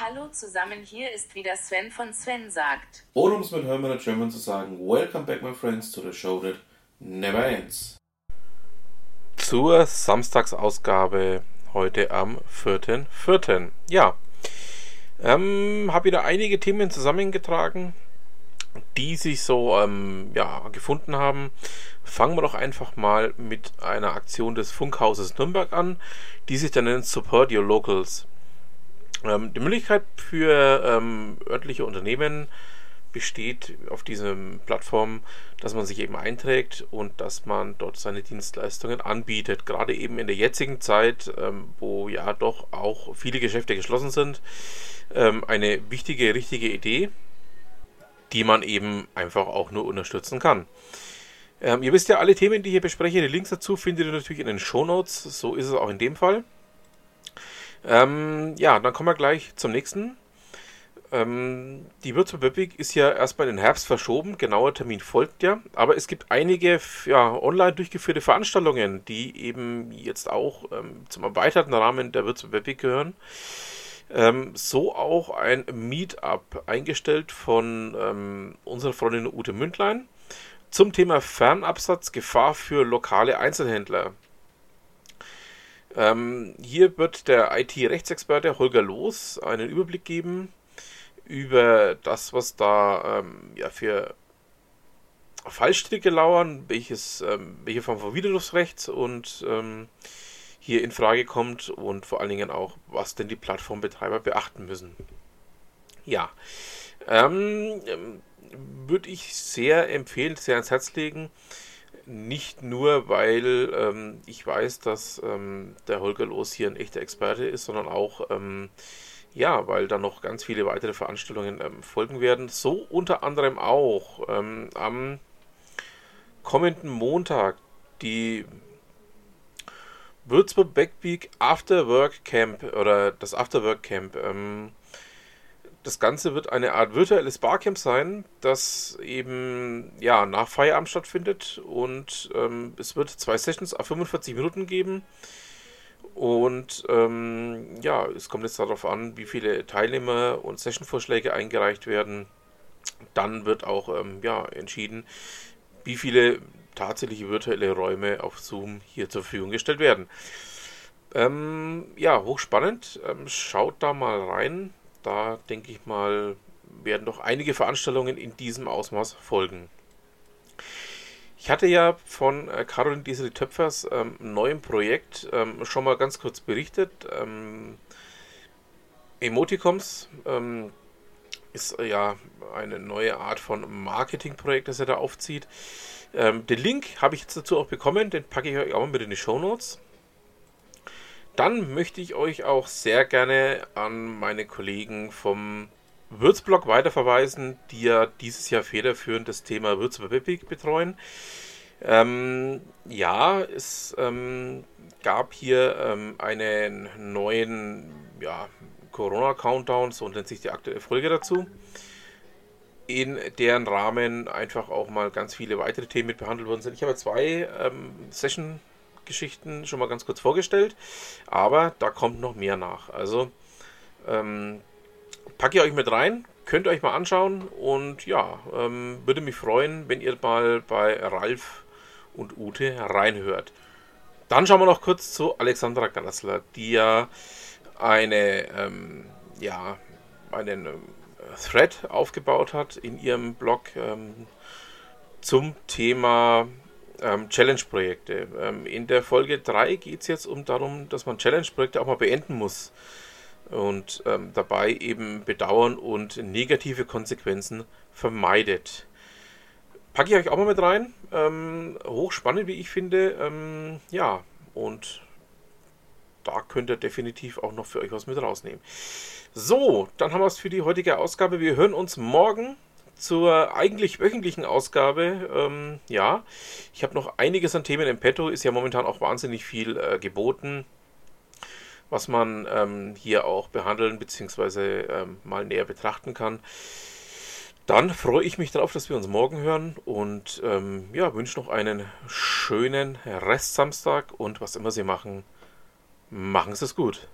Hallo zusammen, hier ist wieder Sven von Sven sagt. Oder um es mit Hermann German zu sagen, Welcome back my friends to the show that never ends. Zur Samstagsausgabe heute am 4.4. Ja, ähm, habe wieder einige Themen zusammengetragen, die sich so ähm, ja, gefunden haben. Fangen wir doch einfach mal mit einer Aktion des Funkhauses Nürnberg an, die sich dann nennt Support Your Locals. Ähm, die Möglichkeit für ähm, örtliche Unternehmen besteht auf dieser Plattform, dass man sich eben einträgt und dass man dort seine Dienstleistungen anbietet. Gerade eben in der jetzigen Zeit, ähm, wo ja doch auch viele Geschäfte geschlossen sind, ähm, eine wichtige, richtige Idee, die man eben einfach auch nur unterstützen kann. Ähm, ihr wisst ja, alle Themen, die ich hier bespreche, die Links dazu findet ihr natürlich in den Show Notes. So ist es auch in dem Fall. Ähm, ja, dann kommen wir gleich zum nächsten. Ähm, die Würzburg Böppig ist ja erstmal in den Herbst verschoben, genauer Termin folgt ja, aber es gibt einige ja, online durchgeführte Veranstaltungen, die eben jetzt auch ähm, zum erweiterten Rahmen der Würzburg Böppig gehören. Ähm, so auch ein Meetup eingestellt von ähm, unserer Freundin Ute Mündlein zum Thema Fernabsatz, Gefahr für lokale Einzelhändler. Ähm, hier wird der IT-Rechtsexperte Holger Loos einen Überblick geben über das, was da ähm, ja, für Fallstricke lauern, welches, ähm, welche Form von Widerrufsrecht und ähm, hier in Frage kommt und vor allen Dingen auch, was denn die Plattformbetreiber beachten müssen. Ja, ähm, ähm würde ich sehr empfehlen, sehr ans Herz legen. Nicht nur, weil ähm, ich weiß, dass ähm, der Holger Los hier ein echter Experte ist, sondern auch, ähm, ja, weil da noch ganz viele weitere Veranstaltungen ähm, folgen werden. So unter anderem auch ähm, am kommenden Montag die Würzburg Backpeak After Work Camp oder das After Work Camp. Ähm, das Ganze wird eine Art virtuelles Barcamp sein, das eben ja nach Feierabend stattfindet und ähm, es wird zwei Sessions auf 45 Minuten geben. Und ähm, ja, es kommt jetzt darauf an, wie viele Teilnehmer und Sessionvorschläge eingereicht werden. Dann wird auch ähm, ja, entschieden, wie viele tatsächliche virtuelle Räume auf Zoom hier zur Verfügung gestellt werden. Ähm, ja, hochspannend. Ähm, schaut da mal rein da denke ich mal, werden noch einige Veranstaltungen in diesem Ausmaß folgen. Ich hatte ja von äh, Caroline Desiree Töpfers ähm, neuem Projekt ähm, schon mal ganz kurz berichtet. Ähm, Emoticons ähm, ist äh, ja eine neue Art von Marketingprojekt, das er da aufzieht. Ähm, den Link habe ich jetzt dazu auch bekommen, den packe ich euch auch mal mit in die Show Notes. Dann möchte ich euch auch sehr gerne an meine Kollegen vom Würzblog weiterverweisen, die ja dieses Jahr federführend das Thema Würzburg betreuen. Ähm, ja, es ähm, gab hier ähm, einen neuen ja, Corona-Countdown, so nennt sich die aktuelle Folge dazu, in deren Rahmen einfach auch mal ganz viele weitere Themen mit behandelt worden sind. Ich habe zwei ähm, Session Geschichten schon mal ganz kurz vorgestellt, aber da kommt noch mehr nach. Also ähm, packe ich euch mit rein, könnt ihr euch mal anschauen und ja, ähm, würde mich freuen, wenn ihr mal bei Ralf und Ute reinhört. Dann schauen wir noch kurz zu Alexandra Gassler, die ja eine, ähm, ja, einen ähm, Thread aufgebaut hat in ihrem Blog ähm, zum Thema ähm, Challenge-Projekte. Ähm, in der Folge 3 geht es jetzt um darum, dass man Challenge-Projekte auch mal beenden muss und ähm, dabei eben Bedauern und negative Konsequenzen vermeidet. Packe ich euch auch mal mit rein. Ähm, hochspannend, wie ich finde. Ähm, ja, und da könnt ihr definitiv auch noch für euch was mit rausnehmen. So, dann haben wir es für die heutige Ausgabe. Wir hören uns morgen zur eigentlich wöchentlichen Ausgabe. Ähm, ja, ich habe noch einiges an Themen im Petto. Ist ja momentan auch wahnsinnig viel äh, geboten, was man ähm, hier auch behandeln bzw. Ähm, mal näher betrachten kann. Dann freue ich mich darauf, dass wir uns morgen hören und ähm, ja, wünsche noch einen schönen Rest Samstag und was immer Sie machen, machen Sie es gut.